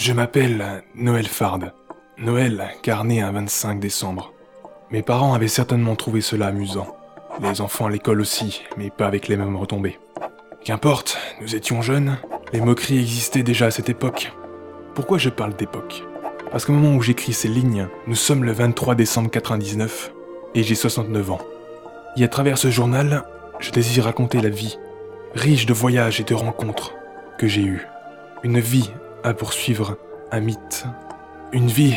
Je m'appelle Noël Fard. Noël, car né un 25 décembre. Mes parents avaient certainement trouvé cela amusant. Les enfants à l'école aussi, mais pas avec les mêmes retombées. Qu'importe, nous étions jeunes, les moqueries existaient déjà à cette époque. Pourquoi je parle d'époque? Parce qu'au moment où j'écris ces lignes, nous sommes le 23 décembre 99 et j'ai 69 ans. Et à travers ce journal, je désire raconter la vie, riche de voyages et de rencontres, que j'ai eue. Une vie à poursuivre, un mythe. Une vie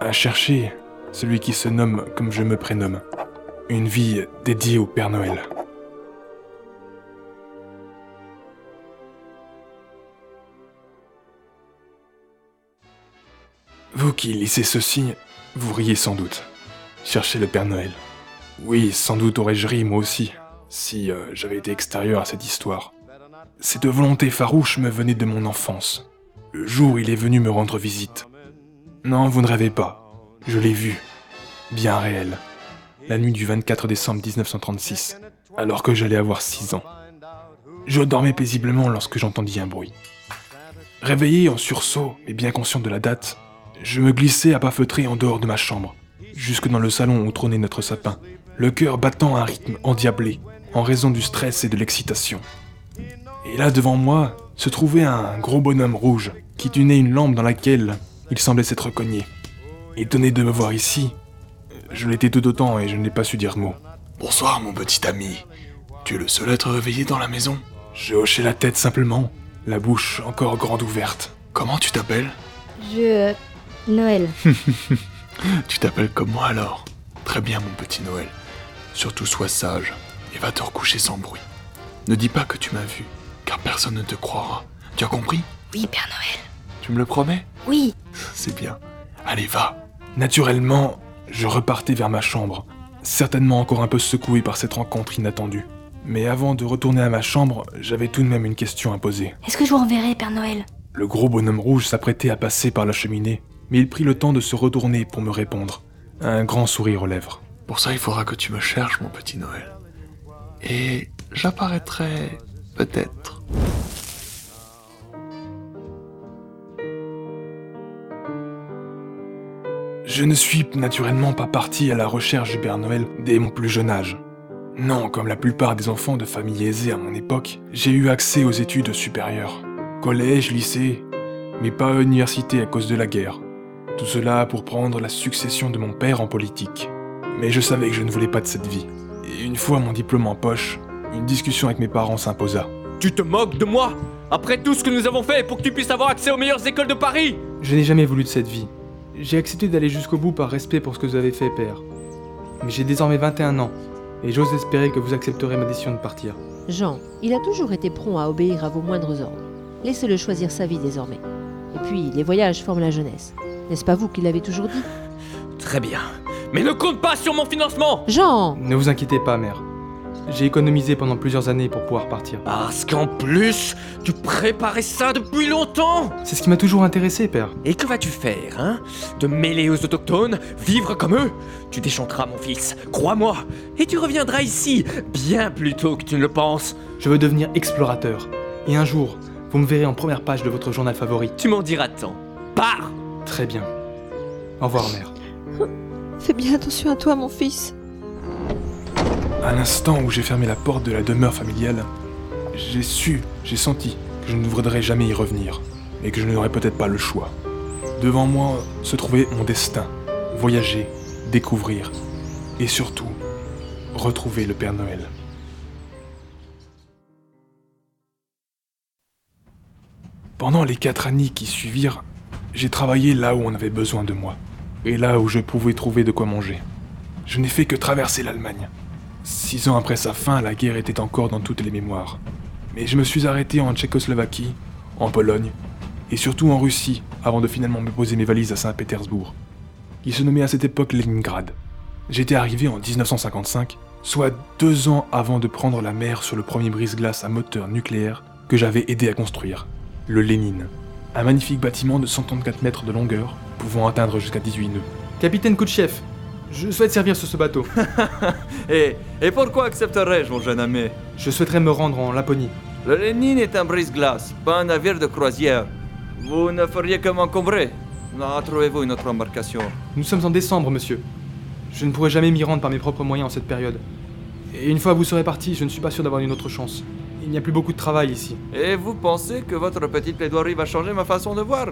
à chercher celui qui se nomme comme je me prénomme. Une vie dédiée au Père Noël. Vous qui lisez ceci, vous riez sans doute. Cherchez le Père Noël. Oui, sans doute aurais-je ri moi aussi, si euh, j'avais été extérieur à cette histoire. Cette volonté farouche me venait de mon enfance, le jour il est venu me rendre visite. Non, vous ne rêvez pas. Je l'ai vu. Bien réel. La nuit du 24 décembre 1936, alors que j'allais avoir 6 ans. Je dormais paisiblement lorsque j'entendis un bruit. Réveillé en sursaut, et bien conscient de la date, je me glissai à pas feutré en dehors de ma chambre, jusque dans le salon où trônait notre sapin, le cœur battant à un rythme endiablé, en raison du stress et de l'excitation. Et là devant moi se trouvait un gros bonhomme rouge qui tenait une lampe dans laquelle il semblait s'être cogné. Étonné de me voir ici, je l'étais tout autant et je n'ai pas su dire mot. Bonsoir, mon petit ami. Tu es le seul à être réveillé dans la maison? Je hochai la tête simplement, la bouche encore grande ouverte. Comment tu t'appelles? Je. Noël. Tu t'appelles comme moi alors Très bien, mon petit Noël. Surtout sois sage et va te recoucher sans bruit. Ne dis pas que tu m'as vu, car personne ne te croira. Tu as compris? Oui, Père Noël. Tu me le promets? Oui. C'est bien. Allez, va. Naturellement, je repartais vers ma chambre, certainement encore un peu secoué par cette rencontre inattendue. Mais avant de retourner à ma chambre, j'avais tout de même une question à poser. Est-ce que je vous reverrai, Père Noël? Le gros bonhomme rouge s'apprêtait à passer par la cheminée, mais il prit le temps de se retourner pour me répondre, un grand sourire aux lèvres. Pour ça, il faudra que tu me cherches, mon petit Noël. Et j'apparaîtrai peut-être. Je ne suis naturellement pas parti à la recherche du Père Noël dès mon plus jeune âge. Non, comme la plupart des enfants de familles aisées à mon époque, j'ai eu accès aux études supérieures. Collège, lycée, mais pas université à cause de la guerre. Tout cela pour prendre la succession de mon père en politique. Mais je savais que je ne voulais pas de cette vie. Et une fois mon diplôme en poche, une discussion avec mes parents s'imposa. Tu te moques de moi? Après tout ce que nous avons fait pour que tu puisses avoir accès aux meilleures écoles de Paris? Je n'ai jamais voulu de cette vie. J'ai accepté d'aller jusqu'au bout par respect pour ce que vous avez fait, père. Mais j'ai désormais 21 ans, et j'ose espérer que vous accepterez ma décision de partir. Jean, il a toujours été prompt à obéir à vos moindres ordres. Laissez-le choisir sa vie désormais. Et puis, les voyages forment la jeunesse. N'est-ce pas vous qui l'avez toujours dit? Très bien. Mais ne compte pas sur mon financement Jean Ne vous inquiétez pas, mère. J'ai économisé pendant plusieurs années pour pouvoir partir. Parce qu'en plus, tu préparais ça depuis longtemps C'est ce qui m'a toujours intéressé, père. Et que vas-tu faire, hein? Te mêler aux autochtones Vivre comme eux Tu déchanteras, mon fils, crois-moi Et tu reviendras ici, bien plus tôt que tu ne le penses Je veux devenir explorateur. Et un jour, vous me verrez en première page de votre journal favori. Tu m'en diras tant. Pars Très bien. Au revoir, mère. Fais bien attention à toi, mon fils. À l'instant où j'ai fermé la porte de la demeure familiale, j'ai su, j'ai senti que je ne voudrais jamais y revenir, et que je n'aurais peut-être pas le choix. Devant moi se trouvait mon destin, voyager, découvrir, et surtout, retrouver le Père Noël. Pendant les quatre années qui suivirent, j'ai travaillé là où on avait besoin de moi, et là où je pouvais trouver de quoi manger. Je n'ai fait que traverser l'Allemagne. Six ans après sa fin, la guerre était encore dans toutes les mémoires. Mais je me suis arrêté en Tchécoslovaquie, en Pologne, et surtout en Russie, avant de finalement me poser mes valises à Saint-Pétersbourg, qui se nommait à cette époque Leningrad. J'étais arrivé en 1955, soit deux ans avant de prendre la mer sur le premier brise-glace à moteur nucléaire que j'avais aidé à construire, le Lénine. Un magnifique bâtiment de 134 mètres de longueur, pouvant atteindre jusqu'à 18 nœuds. Capitaine Koutchev, je souhaite servir sur ce bateau. Et, et pourquoi accepterais-je, mon jeune ami? Je souhaiterais me rendre en Laponie. Le Lénine est un brise-glace, pas un navire de croisière. Vous ne feriez que m'encombrer. Non, trouvez-vous une autre embarcation? Nous sommes en décembre, monsieur. Je ne pourrai jamais m'y rendre par mes propres moyens en cette période. Et une fois que vous serez parti, je ne suis pas sûr d'avoir une autre chance. Il n'y a plus beaucoup de travail ici. Et vous pensez que votre petite plaidoirie va changer ma façon de voir?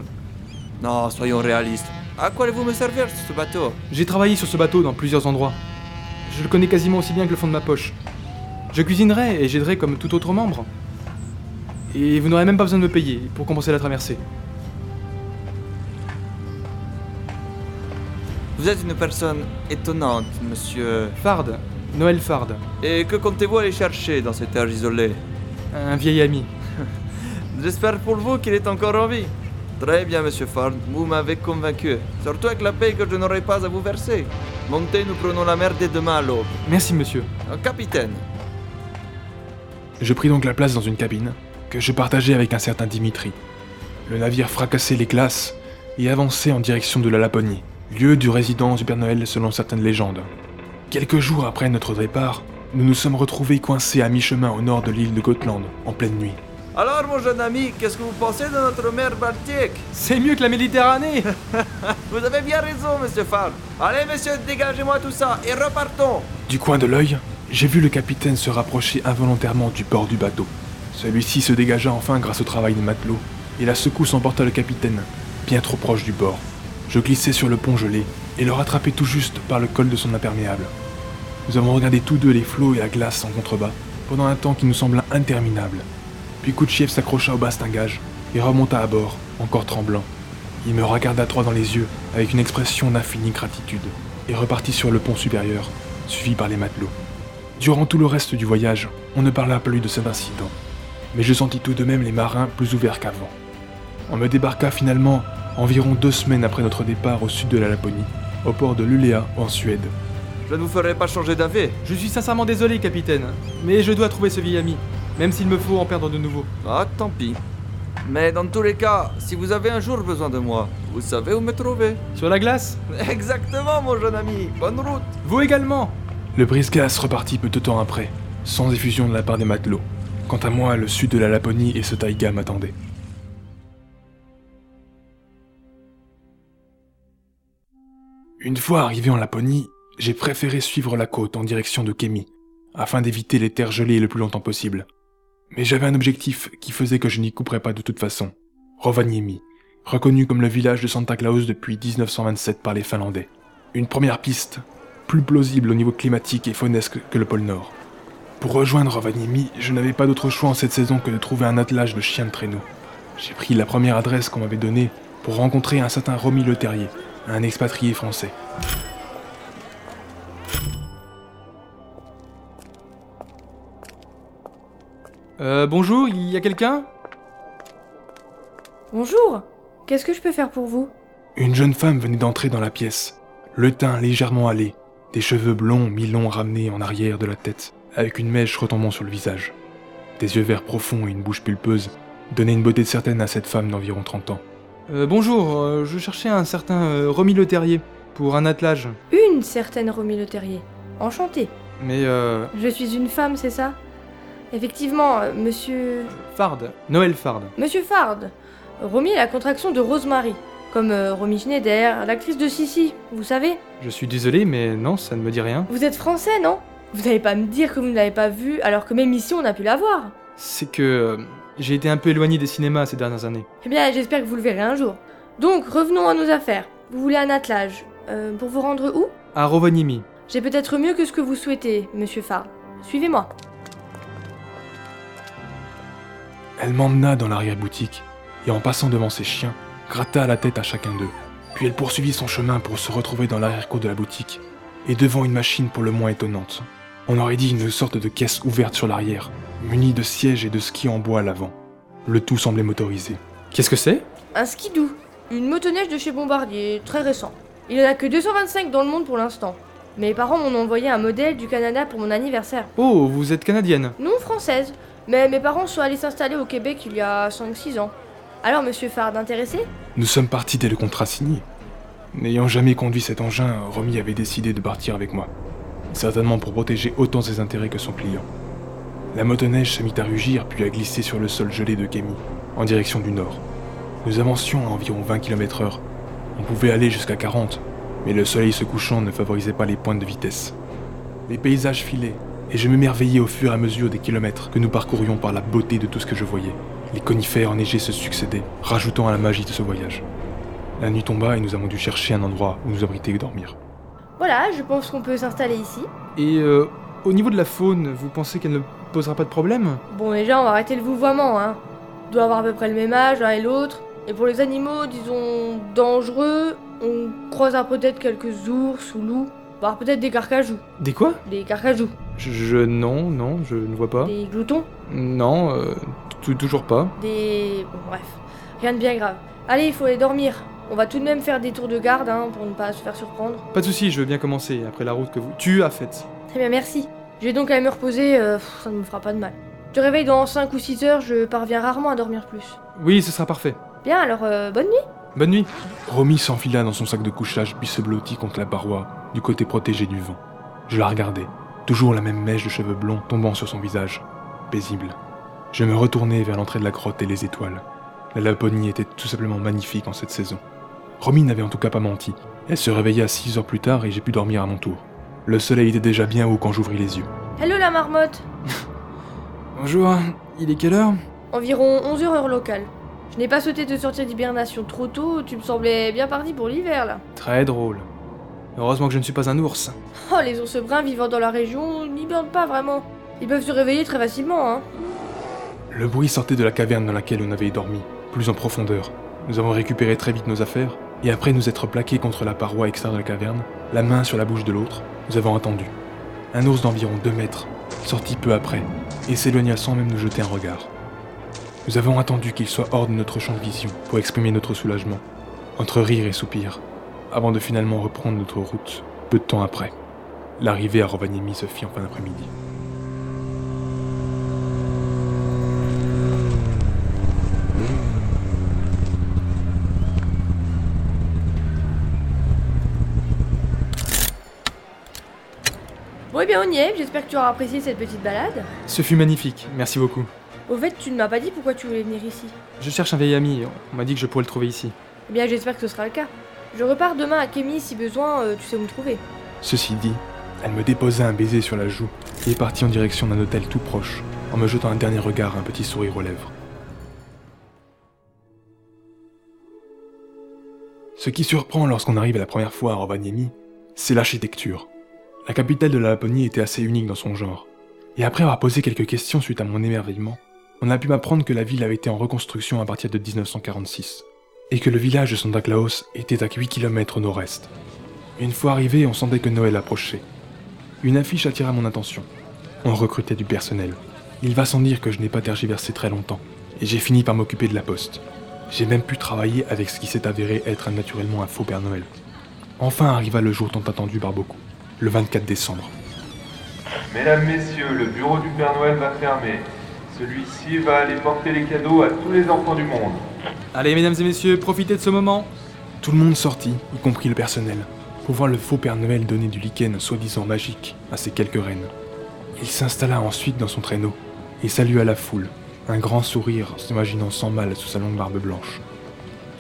Non, soyons réalistes. À quoi allez-vous me servir sur ce bateau? J'ai travaillé sur ce bateau dans plusieurs endroits. Je le connais quasiment aussi bien que le fond de ma poche. Je cuisinerai et j'aiderai comme tout autre membre. Et vous n'aurez même pas besoin de me payer pour compenser la traversée. Vous êtes une personne étonnante, monsieur. Fard, Noël Fard, Et que comptez-vous aller chercher dans cette terre isolée un vieil ami. J'espère pour vous qu'il est encore en vie. Très bien, monsieur Ford, vous m'avez convaincu. Surtout avec la paix que je n'aurai pas à vous verser. Montez, nous prenons la mer dès demain à l'aube. Merci, monsieur. Euh, Capitaine, Je pris donc la place dans une cabine que je partageais avec un certain Dimitri. Le navire fracassait les glaces et avançait en direction de la Laponie, lieu du résidence du Père Noël selon certaines légendes. Quelques jours après notre départ, nous nous sommes retrouvés coincés à mi-chemin au nord de l'île de Gotland, en pleine nuit. Alors mon jeune ami, qu'est-ce que vous pensez de notre mer Baltique? C'est mieux que la Méditerranée Vous avez bien raison, monsieur Ford. Allez, monsieur, dégagez-moi tout ça et repartons. Du coin de l'œil, j'ai vu le capitaine se rapprocher involontairement du bord du bateau. Celui-ci se dégagea enfin grâce au travail des matelots, et la secousse emporta le capitaine, bien trop proche du bord. Je glissai sur le pont gelé, et le rattrapai tout juste par le col de son imperméable. Nous avons regardé tous deux les flots et la glace en contrebas, pendant un temps qui nous sembla interminable. Puis Koutchiev s'accrocha au bastingage, et remonta à bord, encore tremblant. Il me regarda droit dans les yeux, avec une expression d'infinie gratitude, et repartit sur le pont supérieur, suivi par les matelots. Durant tout le reste du voyage, on ne parla plus de cet incident, mais je sentis tout de même les marins plus ouverts qu'avant. On me débarqua finalement environ deux semaines après notre départ au sud de la Laponie, au port de Luleå en Suède. Je ne vous ferai pas changer d'avis. Je suis sincèrement désolé, capitaine, mais je dois trouver ce vieil ami, même s'il me faut en perdre de nouveau. Ah, tant pis. Mais dans tous les cas, si vous avez un jour besoin de moi, vous savez où me trouver. Sur la glace Exactement, mon jeune ami. Bonne route. Vous également Le brise-glace repartit peu de temps après, sans effusion de la part des matelots. Quant à moi, le sud de la Laponie et ce taïga m'attendaient. Une fois arrivé en Laponie, j'ai préféré suivre la côte en direction de Kemi, afin d'éviter les terres gelées le plus longtemps possible. Mais j'avais un objectif qui faisait que je n'y couperais pas de toute façon. Rovaniemi, reconnu comme le village de Santa Claus depuis 1927 par les Finlandais. Une première piste, plus plausible au niveau climatique et faunesque que le pôle Nord. Pour rejoindre Rovaniemi, je n'avais pas d'autre choix en cette saison que de trouver un attelage de chiens de traîneau. J'ai pris la première adresse qu'on m'avait donnée pour rencontrer un certain Romy Le Terrier, un expatrié français. Euh, bonjour, il y a quelqu'un? Bonjour Qu'est-ce que je peux faire pour vous? Une jeune femme venait d'entrer dans la pièce, le teint légèrement hâlé, des cheveux blonds mi-longs ramenés en arrière de la tête, avec une mèche retombant sur le visage. Des yeux verts profonds et une bouche pulpeuse donnaient une beauté certaine à cette femme d'environ 30 ans. euh, Bonjour, euh, je cherchais un certain euh, Romy Le Terrier pour un attelage. Une certaine Romy Le Terrier. Enchantée. Mais euh, Je suis une femme, c'est ça? Effectivement, euh, monsieur. Fard, Noël Fard. Monsieur Fard. Romy est la contraction de Rosemary. Comme euh, Romy Schneider, l'actrice de Sissi, vous savez? Je suis désolé, mais non, ça ne me dit rien. Vous êtes français, non? Vous n'allez pas me dire que vous ne l'avez pas vue alors que même ici on a pu la voir. C'est que euh, j'ai été un peu éloigné des cinémas ces dernières années. Eh bien, j'espère que vous le verrez un jour. Donc, revenons à nos affaires. Vous voulez un attelage. Euh, pour vous rendre où? À Rovaniemi. J'ai peut-être mieux que ce que vous souhaitez, monsieur Fard. Suivez-moi. Elle m'emmena dans l'arrière-boutique et en passant devant ses chiens, gratta la tête à chacun d'eux. Puis elle poursuivit son chemin pour se retrouver dans l'arrière-cour de la boutique et devant une machine pour le moins étonnante. On aurait dit une sorte de caisse ouverte sur l'arrière, munie de sièges et de skis en bois à l'avant. Le tout semblait motorisé. Qu'est-ce que c'est? Un skidoo. Une motoneige de chez Bombardier, très récent. Il n'y en a que 225 dans le monde pour l'instant. Mes parents m'ont envoyé un modèle du Canada pour mon anniversaire. Oh, vous êtes canadienne? Non française, mais mes parents sont allés s'installer au Québec il y a 5-6 ans. Alors, monsieur Fard, intéressé? Nous sommes partis dès le contrat signé. N'ayant jamais conduit cet engin, Romy avait décidé de partir avec moi. Certainement pour protéger autant ses intérêts que son client. La motoneige se mit à rugir puis à glisser sur le sol gelé de Kémy, en direction du nord. Nous avancions à environ 20 km/h. On pouvait aller jusqu'à 40, mais le soleil se couchant ne favorisait pas les pointes de vitesse. Les paysages filaient, et je m'émerveillais au fur et à mesure des kilomètres que nous parcourions par la beauté de tout ce que je voyais. Les conifères enneigés se succédaient, rajoutant à la magie de ce voyage. La nuit tomba et nous avons dû chercher un endroit où nous abriter et dormir. Voilà, je pense qu'on peut s'installer ici. Et euh, au niveau de la faune, vous pensez qu'elle ne posera pas de problème? Bon, déjà, on va arrêter le vouvoiement, hein. On doit avoir à peu près le même âge, l'un et l'autre. Et pour les animaux, disons, dangereux, on croisera peut-être quelques ours ou loups, voire peut-être des carcajous. Des quoi? Des carcajous. Je, Non, non, je ne vois pas. Des gloutons? Non, euh, tou- toujours pas. Des... Bon, bref. Rien de bien grave. Allez, il faut aller dormir. On va tout de même faire des tours de garde, hein, pour ne pas se faire surprendre. Pas de souci, je veux bien commencer après la route que vous tu as faite. Très bien, merci. Je vais donc aller me reposer, euh, pff, ça ne me fera pas de mal. Je te réveille dans 5 ou 6 heures, je parviens rarement à dormir plus. Oui, ce sera parfait. Bien, alors euh, bonne nuit. Bonne nuit. Romy s'enfila dans son sac de couchage puis se blottit contre la paroi du côté protégé du vent. Je la regardais, toujours la même mèche de cheveux blonds tombant sur son visage, paisible. Je me retournai vers l'entrée de la grotte et les étoiles. La Laponie était tout simplement magnifique en cette saison. Romy n'avait en tout cas pas menti. Elle se réveilla six heures plus tard et j'ai pu dormir à mon tour. Le soleil était déjà bien haut quand j'ouvris les yeux. Hello la marmotte Bonjour, il est quelle heure? Environ 11 heures heure locale. Je n'ai pas souhaité te sortir d'hibernation trop tôt, tu me semblais bien parti pour l'hiver là. Très drôle. Heureusement que je ne suis pas un ours. Oh, les ours bruns vivant dans la région n'hibernent pas vraiment. Ils peuvent se réveiller très facilement, hein. Le bruit sortait de la caverne dans laquelle on avait dormi, plus en profondeur. Nous avons récupéré très vite nos affaires, et après nous être plaqués contre la paroi extérieure de la caverne, la main sur la bouche de l'autre, nous avons attendu. Un ours d'environ 2 mètres, sortit peu après, et s'éloigna sans même nous jeter un regard. Nous avons attendu qu'il soit hors de notre champ de vision pour exprimer notre soulagement, entre rire et soupir, avant de finalement reprendre notre route, peu de temps après. L'arrivée à Rovaniemi se fit en fin d'après-midi. Bon, eh bien, on y est, j'espère que tu auras apprécié cette petite balade. Ce fut magnifique, merci beaucoup. Au fait, tu ne m'as pas dit pourquoi tu voulais venir ici. Je cherche un vieil ami, on m'a dit que je pourrais le trouver ici. Eh bien, j'espère que ce sera le cas. Je repars demain à Kémy si besoin, euh, tu sais où me trouver. Ceci dit, elle me déposa un baiser sur la joue et partit en direction d'un hôtel tout proche, en me jetant un dernier regard, un petit sourire aux lèvres. Ce qui surprend lorsqu'on arrive la première fois à Rovaniemi, c'est l'architecture. La capitale de la Laponie était assez unique dans son genre. Et après avoir posé quelques questions suite à mon émerveillement, on a pu m'apprendre que la ville avait été en reconstruction à partir de 1946, et que le village de Santa Claus était à 8 km au nord-est. Une fois arrivé, on sentait que Noël approchait. Une affiche attira mon attention. On recrutait du personnel. Il va sans dire que je n'ai pas tergiversé très longtemps, et j'ai fini par m'occuper de la poste. J'ai même pu travailler avec ce qui s'est avéré être naturellement un faux Père Noël. Enfin arriva le jour tant attendu par beaucoup, le 24 décembre. Mesdames, Messieurs, le bureau du Père Noël va fermer. Celui-ci va aller porter les cadeaux à tous les enfants du monde. Allez, mesdames et messieurs, profitez de ce moment. Tout le monde sortit, y compris le personnel, pour voir le faux Père Noël donner du lichen soi-disant magique à ses quelques reines. Il s'installa ensuite dans son traîneau et salua la foule, un grand sourire s'imaginant sans mal sous sa longue barbe blanche.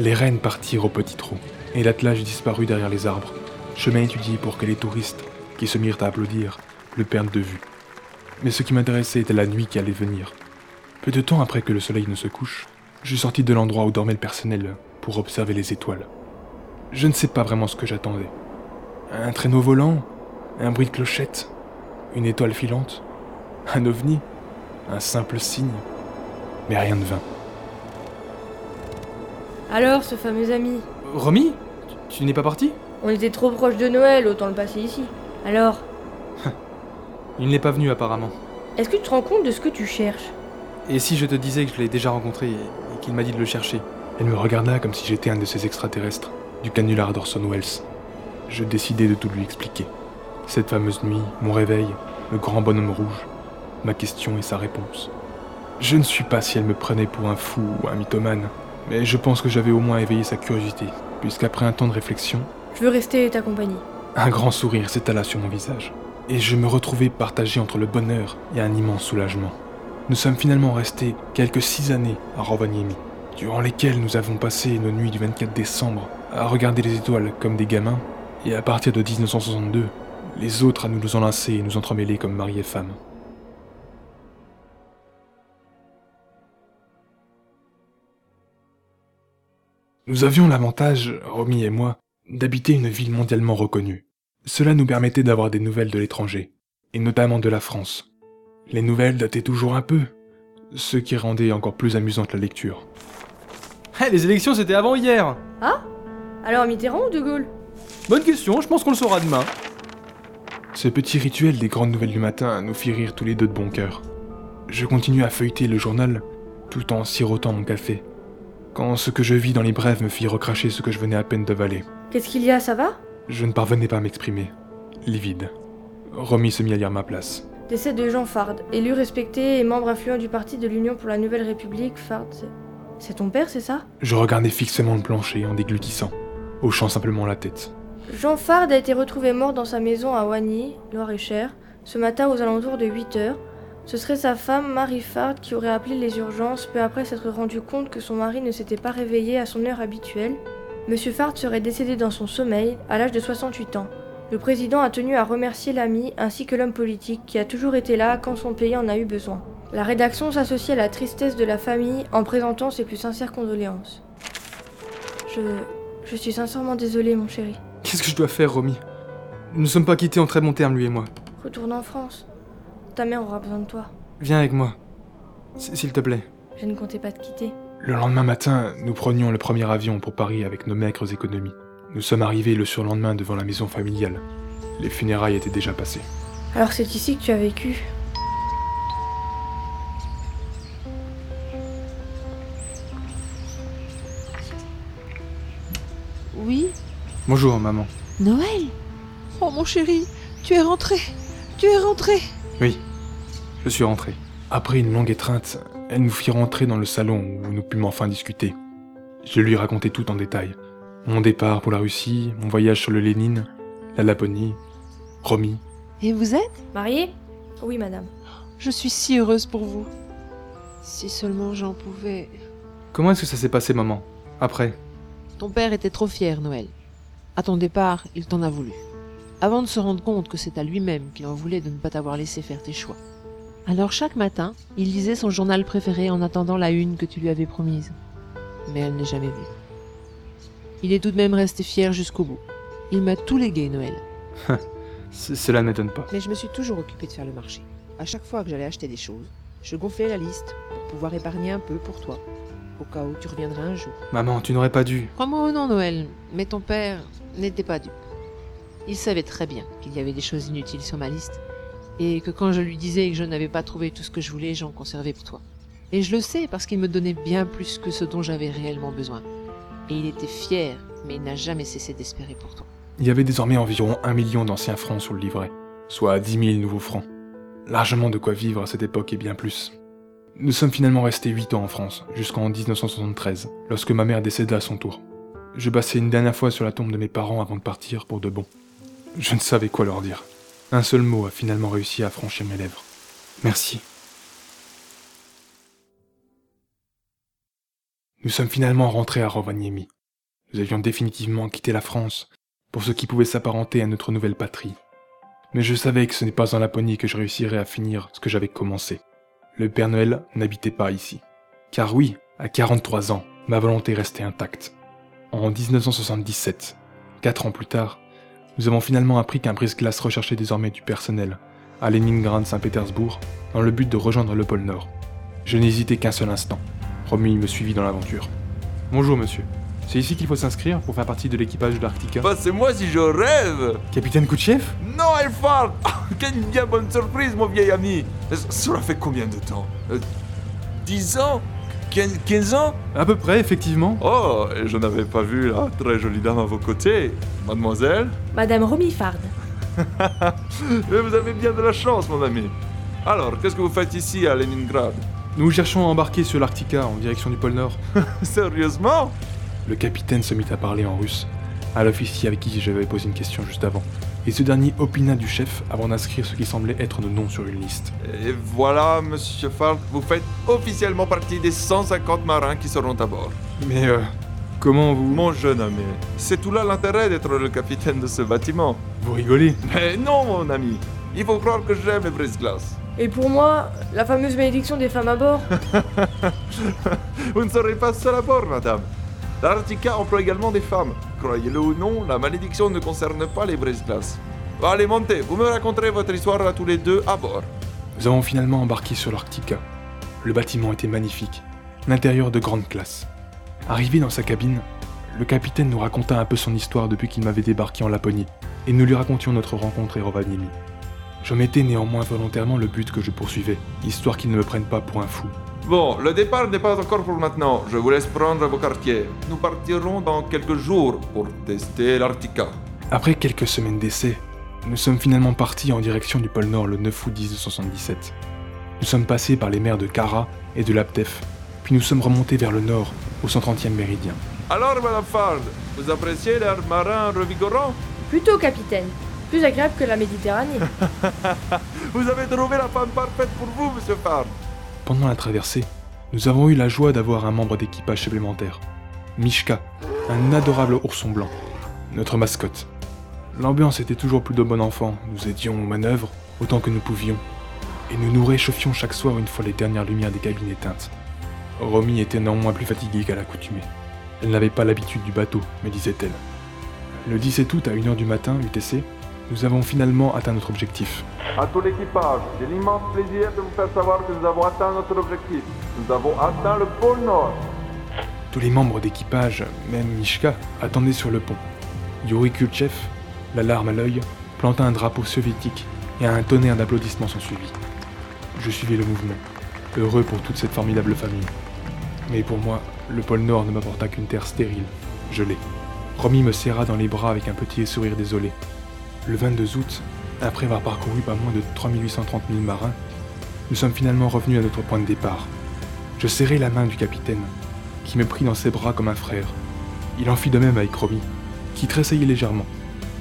Les reines partirent au petit trot, et l'attelage disparut derrière les arbres, chemin étudié pour que les touristes, qui se mirent à applaudir, le perdent de vue. Mais ce qui m'intéressait était la nuit qui allait venir. Peu de temps après que le soleil ne se couche, je sortis de l'endroit où dormait le personnel pour observer les étoiles. Je ne sais pas vraiment ce que j'attendais. Un traîneau volant Un bruit de clochette Une étoile filante Un ovni Un simple signe Mais rien de vain. Alors, ce fameux ami? Romy Tu, tu n'es pas parti? On était trop proche de Noël, autant le passer ici. Alors, Il n'est pas venu apparemment. est-ce que tu te rends compte de ce que tu cherches? Et si je te disais que je l'ai déjà rencontré et, qu'il m'a dit de le chercher Elle me regarda comme si j'étais un de ces extraterrestres, du canular d'Orson Welles. Je décidai de tout lui expliquer. Cette fameuse nuit, mon réveil, le grand bonhomme rouge, ma question et sa réponse. Je ne suis pas si elle me prenait pour un fou ou un mythomane, mais je pense que j'avais au moins éveillé sa curiosité, puisqu'après un temps de réflexion, Je veux rester ta compagnie. un grand sourire s'étala sur mon visage, et je me retrouvai partagé entre le bonheur et un immense soulagement. Nous sommes finalement restés quelques six années à Rovaniemi. durant lesquelles nous avons passé nos nuits du 24 décembre à regarder les étoiles comme des gamins, et à partir de 1962, les autres à nous enlacer et nous entremêler comme mari et femme. Nous avions l'avantage, Romy et moi, d'habiter une ville mondialement reconnue. Cela nous permettait d'avoir des nouvelles de l'étranger, et notamment de la France. Les nouvelles dataient toujours un peu, ce qui rendait encore plus amusante la lecture. Eh, les élections c'était avant hier Ah? Alors Mitterrand ou De Gaulle? Bonne question, je pense qu'on le saura demain. Ce petit rituel des grandes nouvelles du matin nous fit rire tous les deux de bon cœur. Je continue à feuilleter le journal tout en sirotant mon café, quand ce que je vis dans les brèves me fit recracher ce que je venais à peine d'avaler. Qu'est-ce qu'il y a, ça va? Je ne parvenais pas à m'exprimer, livide. Romy se mit à lire ma place. Décès de Jean Fard, élu respecté et membre influent du parti de l'Union pour la Nouvelle République, Fard. c'est- ton père, c'est ça? Je regardais fixement le plancher en déglutissant, hochant simplement la tête. Jean Fard a été retrouvé mort dans sa maison à Wagny, Loire-et-Cher, ce matin aux alentours de 8 heures. Ce serait sa femme, Marie Fard, qui aurait appelé les urgences peu après s'être rendu compte que son mari ne s'était pas réveillé à son heure habituelle. Monsieur Fard serait décédé dans son sommeil, à l'âge de 68 ans. Le président a tenu à remercier l'ami ainsi que l'homme politique qui a toujours été là quand son pays en a eu besoin. La rédaction s'associe à la tristesse de la famille en présentant ses plus sincères condoléances. Je. Je suis sincèrement désolée, mon chéri. Qu'est-ce que je dois faire, Romy? Nous ne sommes pas quittés en très bons termes, lui et moi. Retourne en France. Ta mère aura besoin de toi. Viens avec moi. S'il te plaît. Je ne comptais pas te quitter. Le lendemain matin, nous prenions le premier avion pour Paris avec nos maigres économies. Nous sommes arrivés le surlendemain devant la maison familiale. Les funérailles étaient déjà passées. Alors c'est ici que tu as vécu. Oui Bonjour, maman. Noël Oh mon chéri, tu es rentré Tu es rentré Oui, je suis rentré. Après une longue étreinte, elle nous fit rentrer dans le salon où nous pûmes enfin discuter. Je lui racontai tout en détail. Mon départ pour la Russie, mon voyage sur le Lénine, la Laponie, Romy. Et vous êtes? Mariée? Oui, madame. Je suis si heureuse pour vous. Si seulement j'en pouvais. Comment est-ce que ça s'est passé, maman? Après? Ton père était trop fier, Noël. À ton départ, il t'en a voulu. Avant de se rendre compte que c'est à lui-même qu'il en voulait de ne pas t'avoir laissé faire tes choix. Alors chaque matin, il lisait son journal préféré en attendant la une que tu lui avais promise. Mais elle n'est jamais vue. Il est tout de même resté fier jusqu'au bout. Il m'a tout légué, Noël. Cela ne m'étonne pas. Mais je me suis toujours occupée de faire le marché. À chaque fois que j'allais acheter des choses, je gonflais la liste pour pouvoir épargner un peu pour toi, au cas où tu reviendrais un jour. Maman, tu n'aurais pas dû. Crois-moi ou non, Noël, mais ton père n'était pas dupe. Il savait très bien qu'il y avait des choses inutiles sur ma liste, et que quand je lui disais que je n'avais pas trouvé tout ce que je voulais, j'en conservais pour toi. Et je le sais parce qu'il me donnait bien plus que ce dont j'avais réellement besoin. Et il était fier, mais il n'a jamais cessé d'espérer pour toi. Il y avait désormais environ un million d'anciens francs sur le livret, soit 10 000 nouveaux francs. Largement de quoi vivre à cette époque et bien plus. Nous sommes finalement restés 8 ans en France, jusqu'en 1973, lorsque ma mère décéda à son tour. Je passai une dernière fois sur la tombe de mes parents avant de partir pour de bon. Je ne savais quoi leur dire. Un seul mot a finalement réussi à franchir mes lèvres. Merci. Nous sommes finalement rentrés à Rovaniemi. Nous avions définitivement quitté la France pour ce qui pouvait s'apparenter à notre nouvelle patrie. Mais je savais que ce n'est pas en Laponie que je réussirais à finir ce que j'avais commencé. Le Père Noël n'habitait pas ici. Car oui, à 43 ans, ma volonté restait intacte. En 1977, quatre ans plus tard, nous avons finalement appris qu'un brise-glace recherchait désormais du personnel à Leningrad-Saint-Pétersbourg dans le but de rejoindre le pôle Nord. Je n'hésitais qu'un seul instant. Romy me suivit dans l'aventure. Bonjour, monsieur. C'est ici qu'il faut s'inscrire pour faire partie de l'équipage de l'Arctica. Bah, c'est moi si je rêve Capitaine Koutchev Non, Elfard Quelle bien bonne surprise, mon vieil ami Euh, Cela fait combien de temps? Euh, 10 ans? 15 15 ans? À peu près, effectivement. Oh, et je n'avais pas vu la très jolie dame à vos côtés. Mademoiselle Madame Romy Fard. Mais Vous avez bien de la chance, mon ami. Alors, qu'est-ce que vous faites ici à Leningrad? Nous cherchons à embarquer sur l'Arctica en direction du pôle Nord. Sérieusement? Le capitaine se mit à parler en russe, à l'officier avec qui j'avais posé une question juste avant, et ce dernier opina du chef avant d'inscrire ce qui semblait être nos noms sur une liste. Et voilà, monsieur Fard, vous faites officiellement partie des 150 marins qui seront à bord. Mais euh, comment vous... Mon jeune ami, c'est tout là l'intérêt d'être le capitaine de ce bâtiment. Vous rigolez Mais non, mon ami, il faut croire que j'aime les brise-glaces. Et pour moi, la fameuse malédiction des femmes à bord. Vous ne serez pas seul à bord, madame. L'Arctica emploie également des femmes. Croyez-le ou non, la malédiction ne concerne pas les brise-glaces. Allez, montez, vous me raconterez votre histoire à tous les deux à bord. Nous avons finalement embarqué sur l'Arctica. Le bâtiment était magnifique, l'intérieur de grande classe. Arrivé dans sa cabine, le capitaine nous raconta un peu son histoire depuis qu'il m'avait débarqué en Laponie, et nous lui racontions notre rencontre à Rovaniemi. Je mettais néanmoins volontairement le but que je poursuivais, histoire qu'il ne me prenne pas pour un fou. Bon, le départ n'est pas encore pour maintenant. Je vous laisse prendre vos quartiers. Nous partirons dans quelques jours pour tester l'Arctica. Après quelques semaines d'essai, nous sommes finalement partis en direction du pôle Nord le 9 août 1977. Nous sommes passés par les mers de Kara et de Laptef, puis nous sommes remontés vers le nord, au 130e méridien. Alors, Madame Fard, vous appréciez l'air marin revigorant? Plutôt, capitaine. Plus agréable que la Méditerranée. Vous avez trouvé la femme parfaite pour vous, Monsieur Fard. Pendant la traversée, nous avons eu la joie d'avoir un membre d'équipage supplémentaire. Mishka, un adorable ourson blanc, notre mascotte. L'ambiance était toujours plus de bon enfant, nous étions aux manœuvres autant que nous pouvions, et nous nous réchauffions chaque soir une fois les dernières lumières des cabines éteintes. Romy était néanmoins plus fatiguée qu'à l'accoutumée. Elle n'avait pas l'habitude du bateau, me disait-elle. Le 17 août à 1h du matin, UTC, nous avons finalement atteint notre objectif. À tout l'équipage, j'ai l'immense plaisir de vous faire savoir que nous avons atteint notre objectif. Nous avons atteint le pôle Nord. Tous les membres d'équipage, même Mishka, attendaient sur le pont. Yuri Kulchev, la larme à l'œil, planta un drapeau soviétique et un tonnerre d'applaudissements sont suivis. Je suivais le mouvement, heureux pour toute cette formidable famille. Mais pour moi, le pôle Nord ne m'apporta qu'une terre stérile, gelée. Romy me serra dans les bras avec un petit sourire désolé. Le 22 août, après avoir parcouru pas moins de 3830 000 marins, nous sommes finalement revenus à notre point de départ. Je serrai la main du capitaine, qui me prit dans ses bras comme un frère. Il en fit de même avec Romy, qui tressaillit légèrement,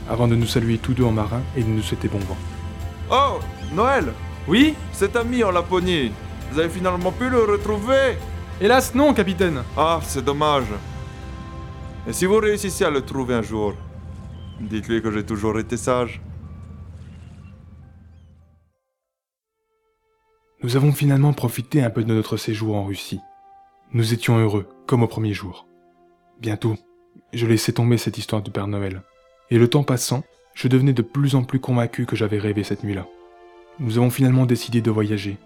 avant de nous saluer tous deux en marin et de nous souhaiter bon vent. Oh, Noël Oui? Cet ami en Laponie, vous avez finalement pu le retrouver Hélas, non, capitaine Ah, c'est dommage. Et si vous réussissez à le trouver un jour, dites-lui que j'ai toujours été sage. Nous avons finalement profité un peu de notre séjour en Russie. Nous étions heureux, comme au premier jour. Bientôt, je laissais tomber cette histoire du Père Noël. Et le temps passant, je devenais de plus en plus convaincu que j'avais rêvé cette nuit-là. Nous avons finalement décidé de voyager.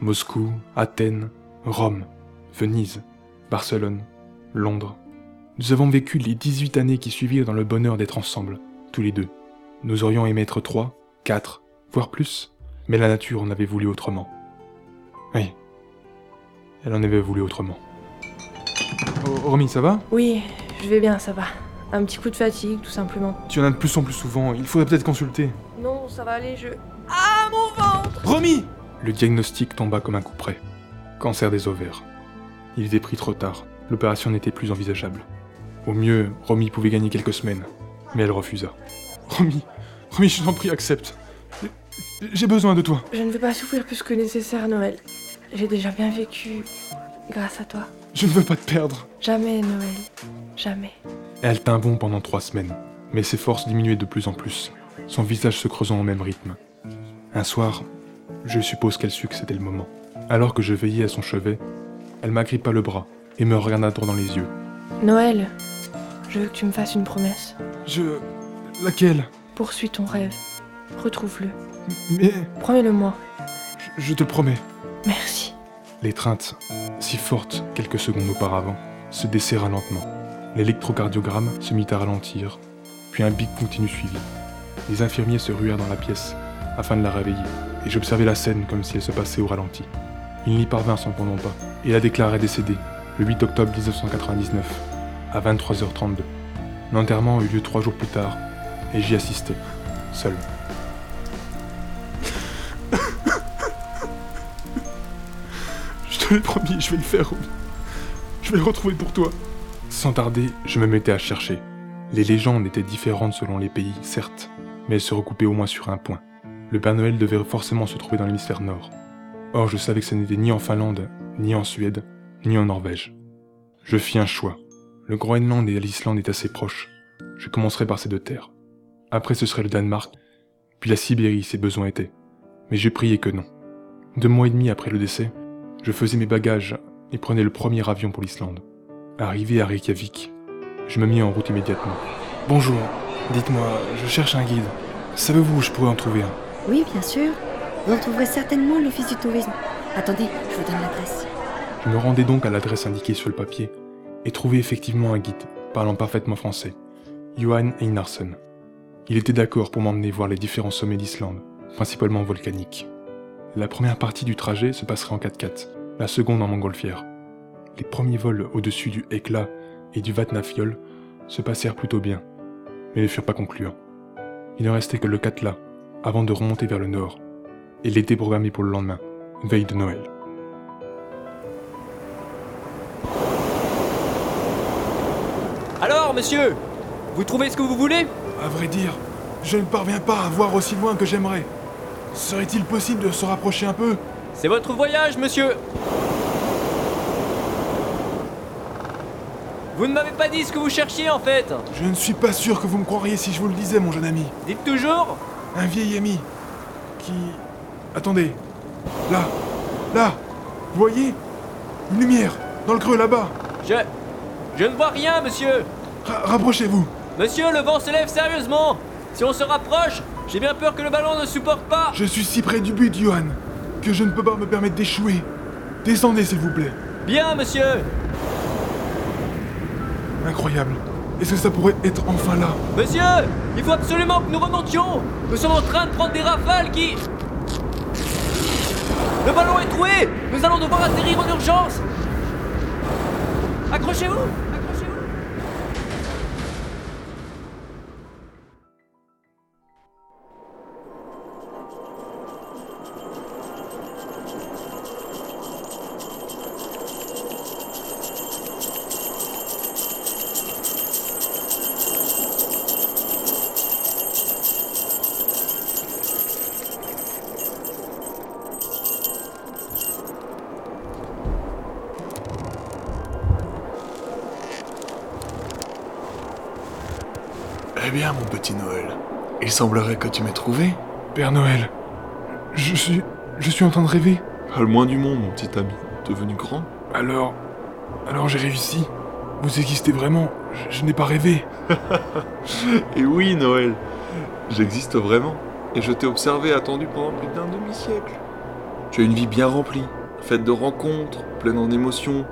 Moscou, Athènes, Rome, Venise, Barcelone, Londres. Nous avons vécu les 18 années qui suivirent dans le bonheur d'être ensemble, tous les deux. Nous aurions aimé être trois, quatre, voire plus, mais la nature en avait voulu autrement. Oui, elle en avait voulu autrement. Oh, Romy, ça va? Oui, je vais bien, ça va. Un petit coup de fatigue, tout simplement. Tu en as de plus en plus souvent, il faudrait peut-être consulter. Non, ça va aller, je. Ah, mon ventre Romy Le diagnostic tomba comme un coup près. Cancer des ovaires. Il était pris trop tard. L'opération n'était plus envisageable. Au mieux, Romy pouvait gagner quelques semaines, mais elle refusa. Romy, Romy, je t'en prie, accepte. J'ai besoin de toi. Je ne veux pas souffrir plus que nécessaire, Noël. J'ai déjà bien vécu grâce à toi. Je ne veux pas te perdre. Jamais, Noël. Jamais. Elle tint bon pendant trois semaines, mais ses forces diminuaient de plus en plus, son visage se creusant au même rythme. Un soir, je suppose qu'elle sut que c'était le moment. Alors que je veillais à son chevet, elle m'agrippa le bras et me regarda droit dans les yeux. Noël, je veux que tu me fasses une promesse. Je. Laquelle? Poursuis ton rêve. Retrouve-le. Mais. Promets-le-moi. Je, je te le promets. Merci. L'étreinte, si forte quelques secondes auparavant, se desserra lentement. L'électrocardiogramme se mit à ralentir, puis un bic continu suivit. Les infirmiers se ruèrent dans la pièce afin de la réveiller, et j'observais la scène comme si elle se passait au ralenti. Ils n'y parvinrent cependant pas, et la déclarait décédée le 8 octobre 1999, à 23h32. L'enterrement eut lieu trois jours plus tard, et j'y assistais, seul. Je te l'ai promis, je vais le faire, Romy. Je vais le retrouver pour toi. Sans tarder, je me mettais à chercher. Les légendes étaient différentes selon les pays, certes, mais elle se recoupait au moins sur un point. Le Père Noël devait forcément se trouver dans l'hémisphère nord. Or, je savais que ce n'était ni en Finlande, ni en Suède, ni en Norvège. Je fis un choix. Le Groenland et l'Islande est assez proches. Je commencerai par ces deux terres. Après, ce serait le Danemark, puis la Sibérie si besoin était. Mais j'ai prié que non. Deux mois et demi après le décès, je faisais mes bagages et prenais le premier avion pour l'Islande. Arrivé à Reykjavik, je me mis en route immédiatement. Bonjour, dites-moi, je cherche un guide. Savez-vous où je pourrais en trouver un? Oui, bien sûr. Vous retrouverez certainement l'office du tourisme. Attendez, je vous donne l'adresse. Je me rendais donc à l'adresse indiquée sur le papier et trouvai effectivement un guide, parlant parfaitement français, Johan Einarsson. Il était d'accord pour m'emmener voir les différents sommets d'Islande, principalement volcaniques. La première partie du trajet se passerait en 4x4, la seconde en montgolfière. Les premiers vols au-dessus du Hekla et du Vatnafjord se passèrent plutôt bien, mais ne furent pas concluants. Il ne restait que le Katla avant de remonter vers le nord, et l'été programmé pour le lendemain, veille de Noël. Monsieur Vous trouvez ce que vous voulez? À vrai dire, je ne parviens pas à voir aussi loin que j'aimerais. Serait-il possible de se rapprocher un peu? C'est votre voyage, monsieur Vous ne m'avez pas dit ce que vous cherchiez en fait Je ne suis pas sûr que vous me croiriez si je vous le disais, mon jeune ami. Dites toujours Un vieil ami qui... Attendez. Là. Là. Vous voyez? Une lumière. Dans le creux là-bas. Je... Je ne vois rien, monsieur Ra- Rapprochez-vous. Monsieur, le vent se lève sérieusement Si on se rapproche, j'ai bien peur que le ballon ne supporte pas Je suis si près du but, Johan, que je ne peux pas me permettre d'échouer. Descendez, s'il vous plaît. Bien, monsieur Incroyable. Est-ce que ça pourrait être enfin là? Monsieur Il faut absolument que nous remontions Nous sommes en train de prendre des rafales qui... Le ballon est troué Nous allons devoir atterrir en urgence Accrochez-vous Accrochez-vous Eh bien, mon petit Noël, il semblerait que tu m'aies trouvé. Père Noël, je suis... Je suis en train de rêver. Pas le moins du monde, mon petit ami. Devenu grand Alors... Alors j'ai réussi. Vous existez vraiment. Je, je n'ai pas rêvé. Et oui, Noël J'existe vraiment. Et je t'ai observé et attendu pendant plus d'un demi-siècle. Tu as une vie bien remplie, faite de rencontres, pleine en émotions,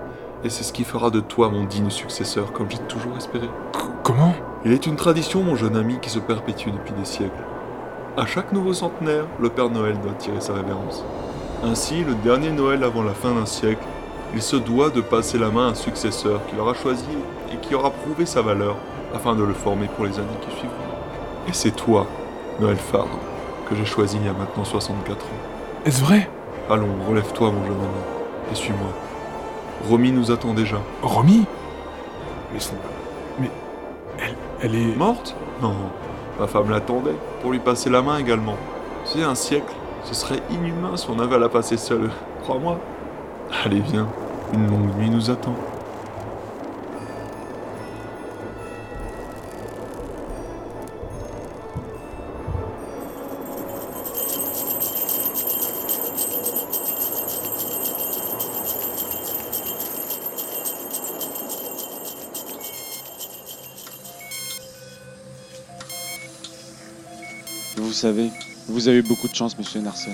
et c'est ce qui fera de toi mon digne successeur, comme j'ai toujours espéré. C- comment? Il est une tradition, mon jeune ami, qui se perpétue depuis des siècles. À chaque nouveau centenaire, le Père Noël doit tirer sa révérence. Ainsi, le dernier Noël avant la fin d'un siècle, il se doit de passer la main à un successeur qu'il aura choisi et qui aura prouvé sa valeur afin de le former pour les années qui suivront. Et c'est toi, Noël Fard, que j'ai choisi il y a maintenant 64 ans. Est-ce vrai? Allons, relève-toi, mon jeune ami, et suis-moi. Romy nous attend déjà. Romy? Mais c'est... Mais... Elle... Est... Morte? Non, ma femme l'attendait, pour lui passer la main également. C'est un siècle, ce serait inhumain si on avait à la passer seule, crois-moi. Allez, viens, une longue nuit nous attend. Savez, vous avez eu beaucoup de chance, monsieur Narson.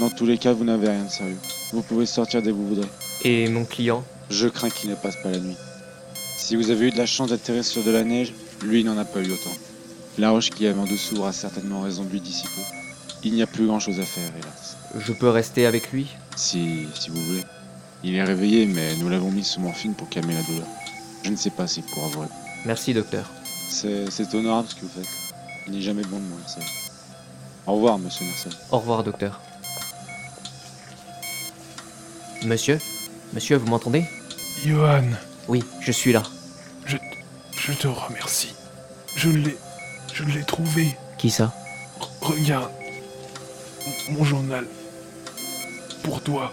Dans tous les cas, vous n'avez rien de sérieux. Vous pouvez sortir dès que vous voudrez. Et mon client? Je crains qu'il ne passe pas la nuit. Si vous avez eu de la chance d'atterrir sur de la neige, lui n'en a pas eu autant. La roche qui y avait en dessous aura certainement raison de lui d'ici peu. Il n'y a plus grand chose à faire, hélas. Je peux rester avec lui? Si, si vous voulez. Il est réveillé, mais nous l'avons mis sous morphine pour calmer la douleur. Je ne sais pas s'il pourra vous répondre. Merci, docteur. C'est, c'est honorable ce que vous faites. Il n'est jamais bon de mourir seul. Au revoir, monsieur Narson. Au revoir, docteur. Monsieur Monsieur, vous m'entendez? Johan, Oui, je suis là. je... Je te remercie. Je l'ai... Je l'ai trouvé. Qui ça? Regarde. Mon journal. Pour toi.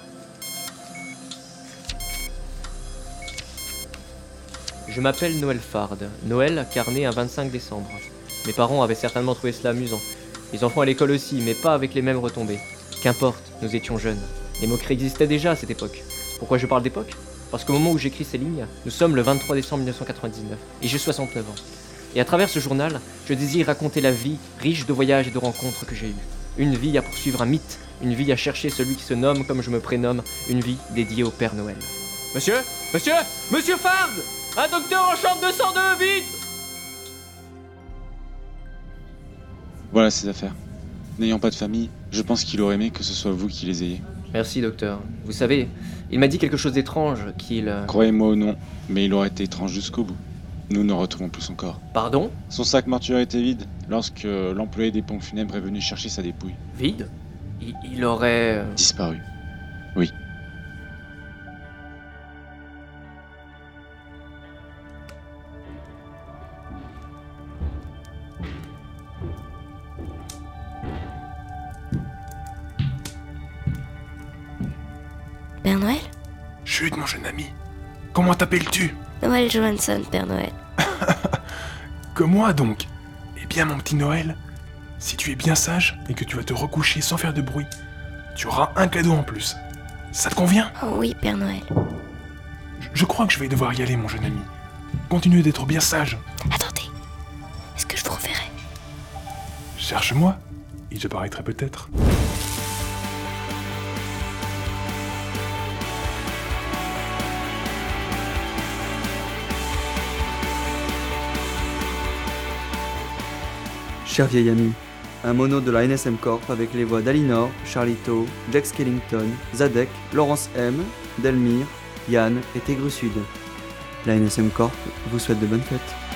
Je m'appelle Noël Fard. Noël, car né un 25 décembre. Mes parents avaient certainement trouvé cela amusant. Les enfants à l'école aussi, mais pas avec les mêmes retombées. Qu'importe, nous étions jeunes. Les moqueries existaient déjà à cette époque. Pourquoi je parle d'époque? Parce qu'au moment où j'écris ces lignes, nous sommes le 23 décembre 1999, et j'ai 69 ans. Et à travers ce journal, je désire raconter la vie riche de voyages et de rencontres que j'ai eues. Une vie à poursuivre un mythe, une vie à chercher celui qui se nomme comme je me prénomme, une vie dédiée au Père Noël. Monsieur? Monsieur? Monsieur Fard Un docteur en chambre 202, vite Voilà ses affaires. N'ayant pas de famille, je pense qu'il aurait aimé que ce soit vous qui les ayez. Merci, docteur. Vous savez, il m'a dit quelque chose d'étrange, qu'il... euh, Croyez-moi ou non, mais il aurait été étrange jusqu'au bout. Nous ne retrouvons plus son corps. Pardon? Son sac mortuaire était vide lorsque l'employé des pompes funèbres est venu chercher sa dépouille. Vide? Il, il aurait... euh, Disparu. T'appelles-tu Noël Johansson, Père Noël. Que moi donc Eh bien, mon petit Noël, si tu es bien sage et que tu vas te recoucher sans faire de bruit, tu auras un cadeau en plus. Ça te convient? Oh oui, Père Noël. Je- Je crois que je vais devoir y aller, mon jeune ami. Continue d'être bien sage. Attendez. Est-ce que je vous reverrai? Cherche-moi, et j'apparaîtrai peut-être. Cher vieil ami, un mono de la NSM Corp avec les voix d'Alinor, Charlito, Jack Skellington, Zadek, Laurence M, Delmire, Yann et Tegru Sud. La NSM Corp vous souhaite de bonnes fêtes.